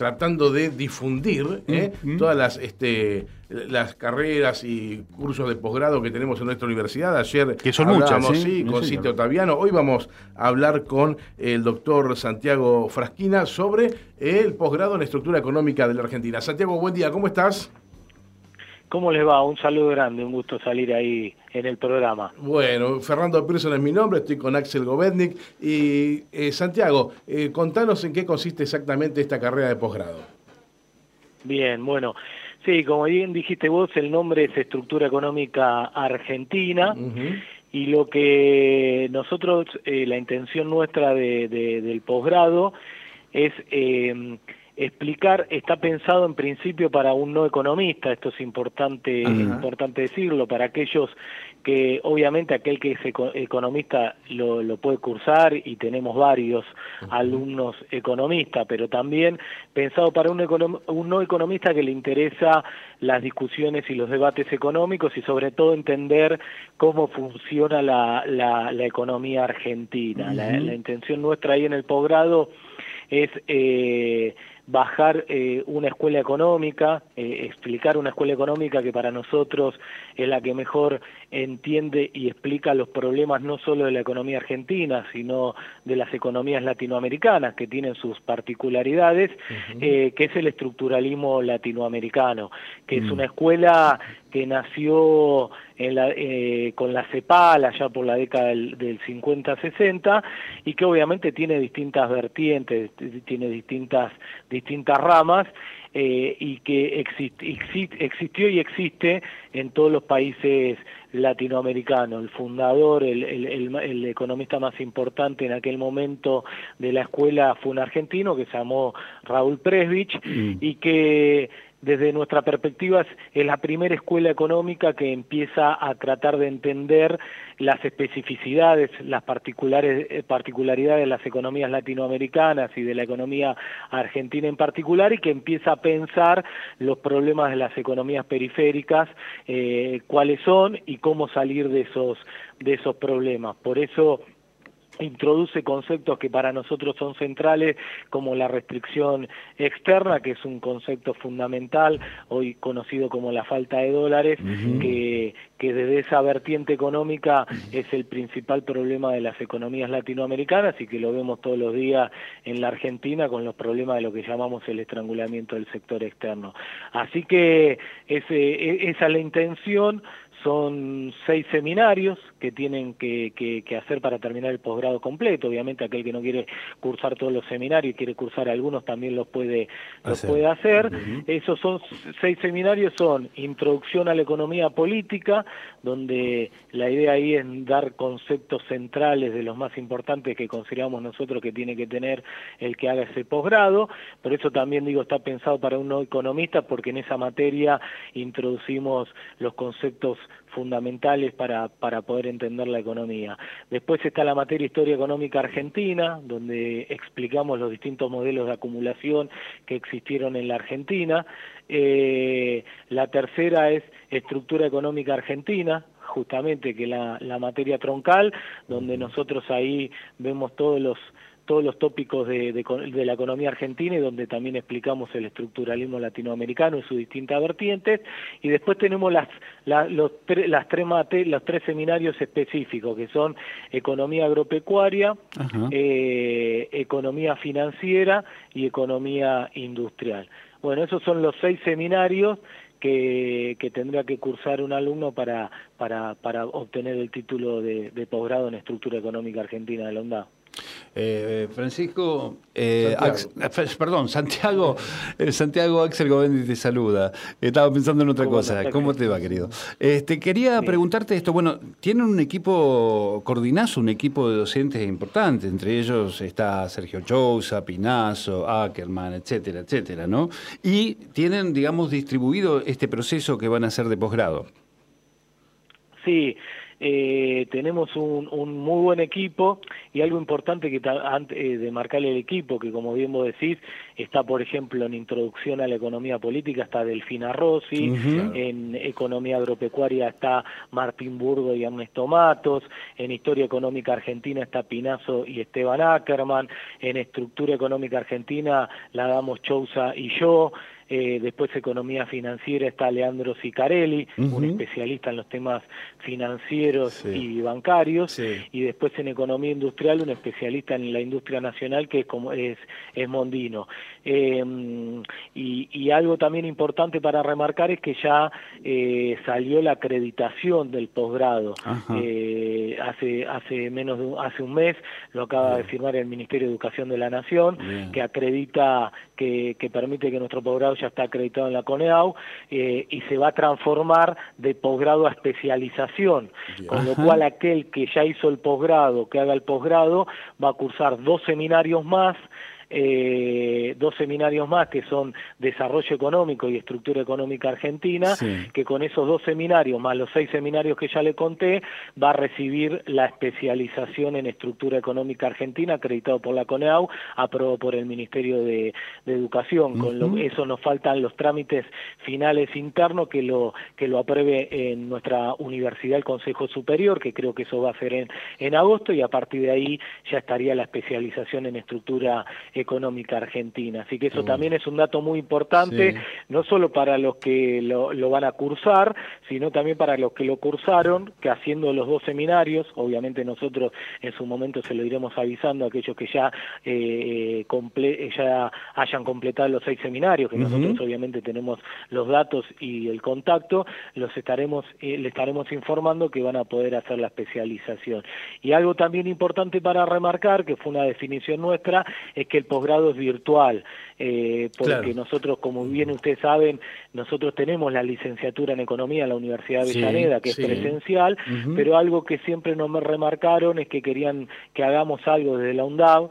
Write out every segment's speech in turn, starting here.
tratando de difundir ¿eh? todas las, este, las carreras y cursos de posgrado que tenemos en nuestra universidad. Ayer que son muchas, sí, con Cite Otaviano. Hoy vamos a hablar con el doctor Santiago Frasquina sobre el posgrado en estructura económica de la Argentina. Santiago, buen día, ¿cómo estás? ¿Cómo les va? Un saludo grande, un gusto salir ahí en el programa. Bueno, Fernando Pearson es mi nombre, estoy con Axel Govetnik. Y eh, Santiago, eh, contanos en qué consiste exactamente esta carrera de posgrado. Bien, bueno, sí, como bien dijiste vos, el nombre es Estructura Económica Argentina. Y lo que nosotros, eh, la intención nuestra de, del posgrado es explicar está pensado en principio para un no economista, esto es importante, importante decirlo, para aquellos que obviamente aquel que es economista lo, lo puede cursar y tenemos varios alumnos economistas, pero también pensado para un, un no economista que le interesa las discusiones y los debates económicos y sobre todo entender cómo funciona la, la, economía argentina. la, la, intención nuestra ahí en el posgrado es eh, bajar eh, una escuela económica, eh, explicar una escuela económica que para nosotros es la que mejor entiende y explica los problemas no solo de la economía argentina, sino de las economías latinoamericanas que tienen sus particularidades, eh, que es el estructuralismo latinoamericano, que es mm. una escuela que nació en la, eh, con la CEPAL allá por la década del, 50-60 y que obviamente tiene distintas vertientes, tiene distintas, distintas ramas eh, y que existió y existe en todos los países latinoamericanos. El fundador, el, el, economista más importante en aquel momento de la escuela fue un argentino que se llamó Raúl Presbich mm. y que desde nuestra perspectiva es la primera escuela económica que empieza a tratar de entender las especificidades, las particulares, eh, particularidades de las economías latinoamericanas y de la economía argentina en particular y que empieza a pensar los problemas de las economías periféricas, eh, cuáles son y cómo salir de esos, de esos problemas. Por eso introduce conceptos que para nosotros son centrales como la restricción externa, que es un concepto fundamental, hoy conocido como la falta de dólares, que, que desde esa vertiente económica es el principal problema de las economías latinoamericanas y que lo vemos todos los días en la Argentina con los problemas de lo que llamamos el estrangulamiento del sector externo. Así que ese, e, esa es la intención, son seis seminarios que tienen que, que, hacer para terminar el posgrado completo. Obviamente aquel que no quiere cursar todos los seminarios y quiere cursar algunos también los puede, los puede hacer. Esos son seis seminarios, son Introducción a la Economía Política, donde la idea ahí es dar conceptos centrales de los más importantes que consideramos nosotros que tiene que tener el que haga ese posgrado. Por eso también digo, está pensado para un no economista, porque en esa materia introducimos los conceptos fundamentales para, para poder entender la economía. Después está la materia Historia Económica Argentina, donde explicamos los distintos modelos de acumulación que existieron en la Argentina. Eh, la tercera es Estructura Económica Argentina, justamente que la, la materia troncal, donde nosotros ahí vemos todos los todos los tópicos de, de, la economía argentina y donde también explicamos el estructuralismo latinoamericano y sus distintas vertientes. Y después tenemos las, los, las tres los tres seminarios específicos, que son economía agropecuaria, eh, economía financiera y economía industrial. Bueno, esos son los seis seminarios que, que, tendría que cursar un alumno para, para, para obtener el título de, de posgrado en estructura económica argentina de la UNDAD. Eh, Francisco, eh, eh, perdón, Santiago, Santiago Axel Govendi te saluda. Estaba pensando en otra cosa. ¿Cómo te va, querido? Este, quería preguntarte esto. Bueno, tienen un equipo, coordinazo, un equipo de docentes importante. Entre ellos está Sergio Chousa, Pinazo, Ackerman, etcétera, etcétera, ¿no? Y tienen, digamos, distribuido este proceso que van a hacer de posgrado. Sí, eh, tenemos un, muy buen equipo y algo importante que antes eh, de marcarle el equipo, que como bien vos decís, está por ejemplo en Introducción a la Economía Política, está Delfina Rossi, en Economía Agropecuaria está Martín Burgo y Ernesto Matos, en Historia Económica Argentina está Pinazo y Esteban Ackerman, en Estructura Económica Argentina la damos Chousa y yo, eh, después economía financiera está Leandro Sicarelli, un especialista en los temas financieros y bancarios, y después en economía industrial un especialista en la industria nacional que es, como, es, es Mondino. Eh, y, algo también importante para remarcar es que ya eh, salió la acreditación del posgrado hace hace menos de hace un mes lo acaba de firmar el Ministerio de Educación de la Nación que acredita que, que permite que nuestro posgrado ya está acreditado en la CONEAU eh, y se va a transformar de posgrado a especialización, con lo cual aquel que ya hizo el posgrado, que haga el posgrado, va a cursar dos seminarios más eh, dos seminarios más que son Desarrollo Económico y Estructura Económica Argentina, que con esos dos seminarios, más los seis seminarios que ya le conté, va a recibir la especialización en Estructura Económica Argentina, acreditado por la CONEAU, aprobado por el Ministerio de, Educación. Con lo, eso nos faltan los trámites finales internos que lo, que lo apruebe en nuestra universidad el Consejo Superior, que creo que eso va a ser en, en agosto, y a partir de ahí ya estaría la especialización en estructura económica argentina. Así que eso también es un dato muy importante, no solo para los que lo, van a cursar, sino también para los que lo cursaron, que haciendo los dos seminarios, obviamente nosotros en su momento se lo iremos avisando a aquellos que ya, eh, ya hayan completado los seis seminarios, que nosotros obviamente tenemos los datos y el contacto, los estaremos, eh, le estaremos informando que van a poder hacer la especialización. Y algo también importante para remarcar, que fue una definición nuestra, es que el posgrado es virtual, eh, porque nosotros, como bien ustedes saben, nosotros tenemos la licenciatura en Economía en la Universidad de Avellaneda, que es presencial, pero algo que siempre nos remarcaron es que querían que hagamos algo desde la UNDAV,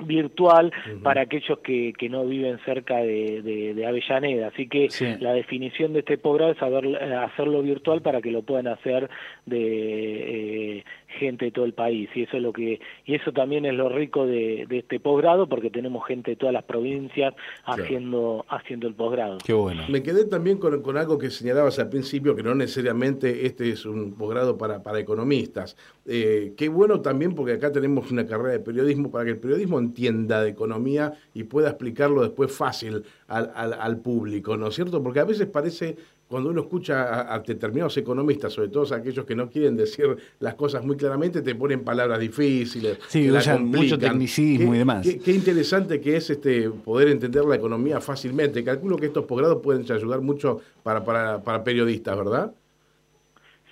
virtual para aquellos que, que, no viven cerca de, de, Avellaneda. Así que la definición de este posgrado es hacerlo virtual para que lo puedan hacer de eh, gente de todo el país y eso es lo que y eso también es lo rico de, este posgrado porque tenemos gente de todas las provincias haciendo haciendo el posgrado. Qué bueno. Me quedé también con, con, algo que señalabas al principio que no necesariamente este es un posgrado para, para economistas. Eh, qué bueno también porque acá tenemos una carrera de periodismo para que el periodismo entienda de economía y pueda explicarlo después fácil al, al, al público, ¿no es cierto? Porque a veces parece cuando uno escucha a, determinados economistas, sobre todo aquellos que no quieren decir las cosas muy claramente, te ponen palabras difíciles. Sí, usan mucho tecnicismo y demás. Qué, interesante que es este poder entender la economía fácilmente. Calculo que estos posgrados pueden ayudar mucho para, para, para periodistas, ¿verdad?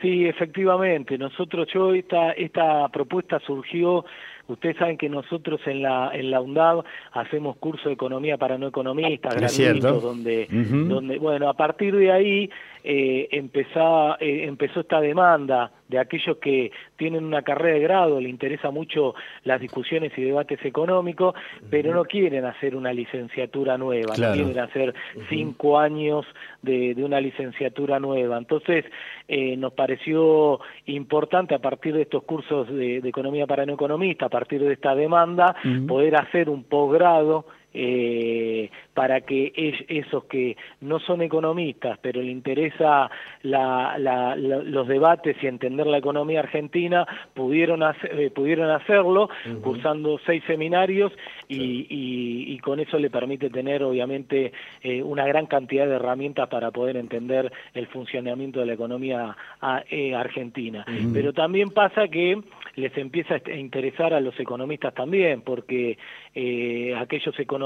Sí, efectivamente. Nosotros, yo, esta, esta propuesta surgió Ustedes saben que nosotros en la en la UNDAV hacemos curso de economía para no economistas gratuitos, donde, donde, bueno, a partir de ahí eh, empezó, eh, empezó esta demanda de aquellos que tienen una carrera de grado, le interesa mucho las discusiones y debates económicos, pero no quieren hacer una licenciatura nueva, no quieren hacer cinco años de, de, una licenciatura nueva. Entonces, eh, nos pareció importante a partir de estos cursos de, de economía para no economistas, a partir de esta demanda, poder hacer un posgrado eh, para que esos que no son economistas, pero le interesa los debates y entender la economía argentina, pudieron, eh, pudieron hacerlo cursando seis seminarios y, con eso le permite tener obviamente eh, una gran cantidad de herramientas para poder entender el funcionamiento de la economía argentina. Pero también pasa que les empieza a interesar a los economistas también, porque aquellos economistas,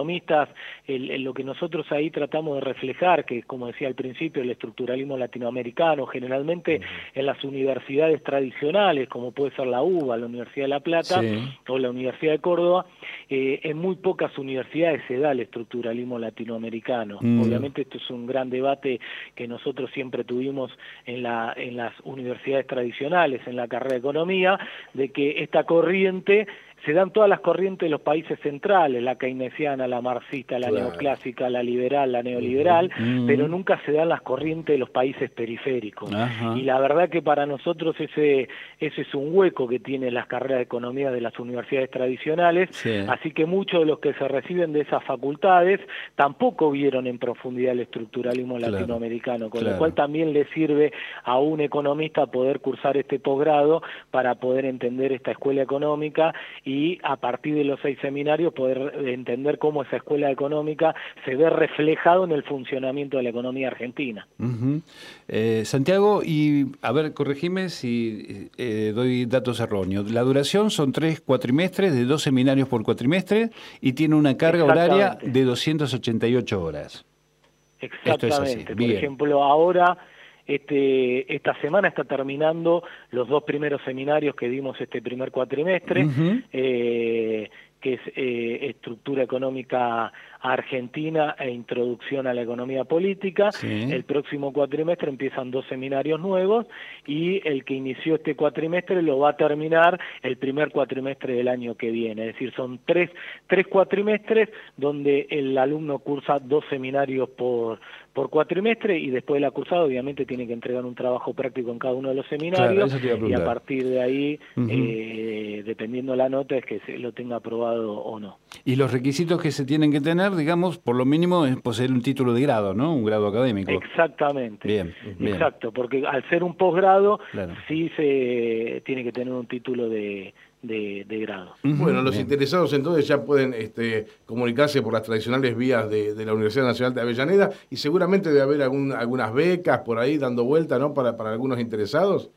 lo que nosotros ahí tratamos de reflejar, que como decía al principio, el estructuralismo latinoamericano, generalmente en las universidades tradicionales, como puede ser la UBA, la Universidad de La Plata o la Universidad de Córdoba, eh, en muy pocas universidades se da el estructuralismo latinoamericano. Mm. Obviamente esto es un gran debate que nosotros siempre tuvimos en, la, en las universidades tradicionales, en la carrera de economía, de que esta corriente se dan todas las corrientes de los países centrales, la keynesiana, la marxista, la neoclásica, la liberal, la neoliberal, pero nunca se dan las corrientes de los países periféricos. Y la verdad que para nosotros ese, ese es un hueco que tienen las carreras de economía de las universidades tradicionales, así que muchos de los que se reciben de esas facultades tampoco vieron en profundidad el estructuralismo latinoamericano, con lo cual también le sirve a un economista poder cursar este posgrado para poder entender esta escuela económica y a partir de los seis seminarios poder entender cómo esa escuela económica se ve reflejado en el funcionamiento de la economía argentina. Eh, Santiago, y a ver, corregime si eh, doy datos erróneos. La duración son tres cuatrimestres de dos seminarios por cuatrimestre y tiene una carga horaria de 288 horas. Exactamente. Por ejemplo, ahora este, esta semana está terminando los dos primeros seminarios que dimos este primer cuatrimestre, eh, que es eh, Estructura Económica Argentina e Introducción a la Economía Política. El próximo cuatrimestre empiezan dos seminarios nuevos y el que inició este cuatrimestre lo va a terminar el primer cuatrimestre del año que viene. Es decir, son tres, tres cuatrimestres donde el alumno cursa dos seminarios por, por cuatrimestre y después de la cursada obviamente tiene que entregar un trabajo práctico en cada uno de los seminarios y a partir de ahí, eh, dependiendo la nota, es que se lo tenga aprobado o no. Y los requisitos que se tienen que tener, digamos, por lo mínimo es poseer un título de grado, ¿no? Un grado académico. Exactamente. Bien, Exacto, porque al ser un posgrado sí se tiene que tener un título de de, grado. Bueno, los interesados entonces ya pueden este, comunicarse por las tradicionales vías de, la Universidad Nacional de Avellaneda y seguramente debe haber algún, algunas becas por ahí dando vuelta ¿no? para, para algunos interesados.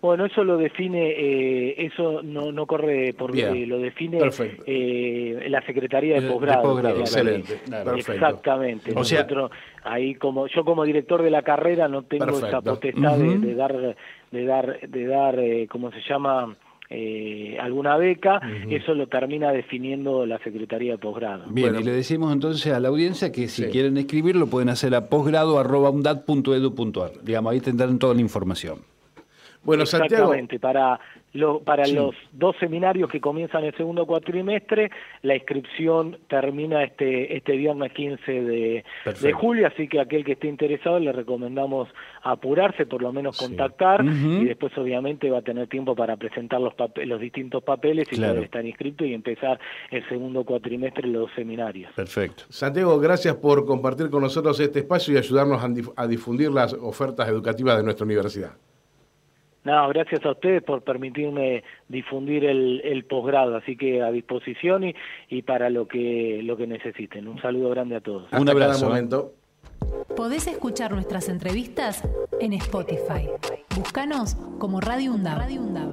Bueno, eso lo define, eh, eso no, no corre por eh, lo define eh, la Secretaría de Posgrado. excelente. Exactamente. Nosotros, ahí como yo como director de la carrera no tengo esa potestad de, dar, de dar, de dar, ¿cómo se llama? eh, alguna beca, eso lo termina definiendo la Secretaría de Posgrado. Bien, y le decimos entonces a la audiencia que si quieren escribir lo pueden hacer a posgrado.undat.edu.ar. Digamos, ahí tendrán toda la información. Bueno, Exactamente, para para los dos seminarios que comienzan el segundo cuatrimestre, la inscripción termina este, este viernes 15 de, julio, así que aquel que esté interesado le recomendamos apurarse, por lo menos contactar, y después obviamente va a tener tiempo para presentar los, los distintos papeles y poder estar inscrito y empezar el segundo cuatrimestre los dos seminarios. Perfecto. Santiago, gracias por compartir con nosotros este espacio y ayudarnos a difundir las ofertas educativas de nuestra universidad. No, gracias a ustedes por permitirme difundir el, el posgrado, así que a disposición y, y, para lo que lo que necesiten. Un saludo grande a todos. Un abrazo. momento. Podés escuchar nuestras entrevistas en Spotify. Búscanos como Radio Radio UNDAV.